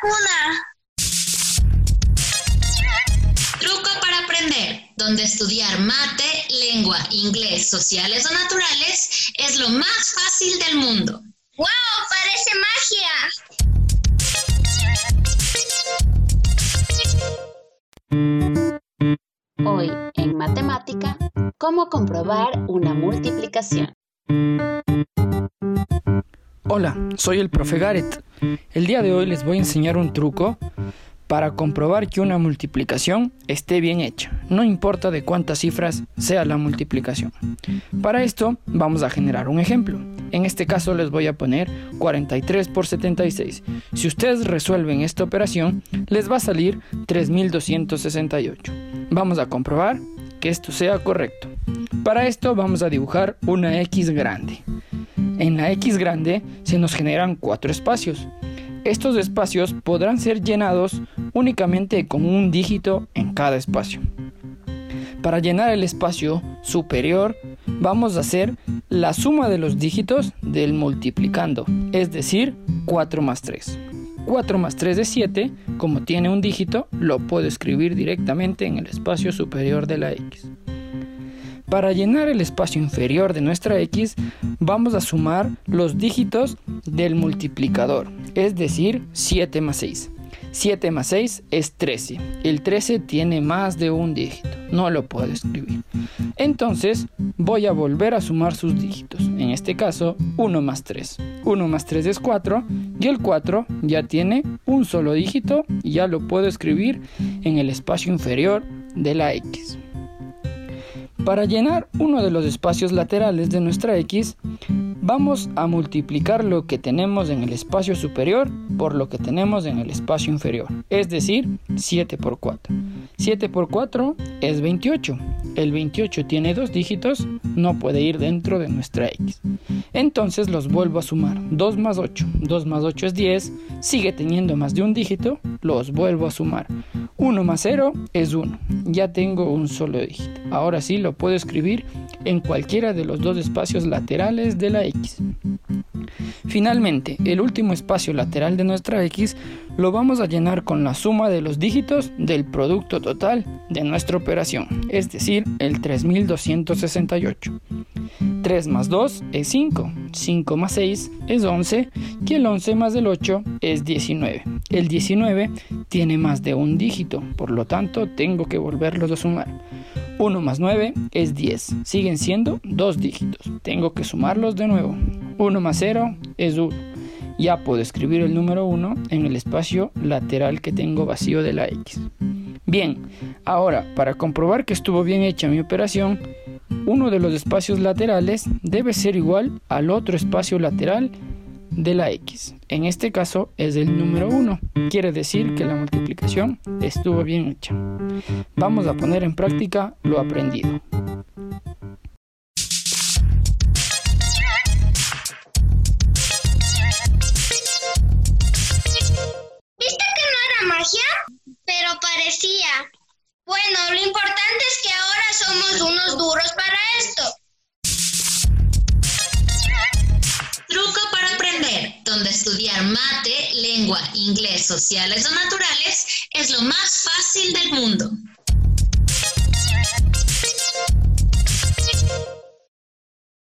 vacuna. Truco para aprender, donde estudiar mate, lengua, inglés, sociales o naturales es lo más fácil del mundo. ¡Wow! Parece magia. Hoy en matemática, ¿cómo comprobar una multiplicación? Hola, soy el profe Gareth. El día de hoy les voy a enseñar un truco para comprobar que una multiplicación esté bien hecha, no importa de cuántas cifras sea la multiplicación. Para esto vamos a generar un ejemplo. En este caso les voy a poner 43 por 76. Si ustedes resuelven esta operación, les va a salir 3268. Vamos a comprobar que esto sea correcto. Para esto vamos a dibujar una X grande. En la X grande se nos generan cuatro espacios. Estos espacios podrán ser llenados únicamente con un dígito en cada espacio. Para llenar el espacio superior vamos a hacer la suma de los dígitos del multiplicando, es decir, 4 más 3. 4 más 3 es 7, como tiene un dígito, lo puedo escribir directamente en el espacio superior de la X. Para llenar el espacio inferior de nuestra X, vamos a sumar los dígitos del multiplicador, es decir, 7 más 6. 7 más 6 es 13. El 13 tiene más de un dígito, no lo puedo escribir. Entonces voy a volver a sumar sus dígitos. En este caso, 1 más 3. 1 más 3 es 4 y el 4 ya tiene un solo dígito y ya lo puedo escribir en el espacio inferior de la X. Para llenar uno de los espacios laterales de nuestra X, vamos a multiplicar lo que tenemos en el espacio superior por lo que tenemos en el espacio inferior, es decir, 7 por 4. 7 por 4 es 28. El 28 tiene dos dígitos, no puede ir dentro de nuestra X. Entonces los vuelvo a sumar. 2 más 8. 2 más 8 es 10. Sigue teniendo más de un dígito, los vuelvo a sumar. 1 más 0 es 1. Ya tengo un solo dígito. Ahora sí lo puedo escribir en cualquiera de los dos espacios laterales de la X. Finalmente, el último espacio lateral de nuestra X lo vamos a llenar con la suma de los dígitos del producto total de nuestra operación, es decir, el 3268. 3 más 2 es 5, 5 más 6 es 11 y el 11 más el 8 es 19. El 19 tiene más de un dígito, por lo tanto tengo que volverlos a sumar. 1 más 9 es 10, siguen siendo dos dígitos, tengo que sumarlos de nuevo. 1 más 0 es 1. Ya puedo escribir el número 1 en el espacio lateral que tengo vacío de la X. Bien, ahora para comprobar que estuvo bien hecha mi operación, uno de los espacios laterales debe ser igual al otro espacio lateral de la x. En este caso es el número 1. Quiere decir que la multiplicación estuvo bien hecha. Vamos a poner en práctica lo aprendido. Pero parecía. Bueno, lo importante es que ahora somos unos duros para esto. Truco para aprender, donde estudiar mate, lengua, inglés, sociales o naturales es lo más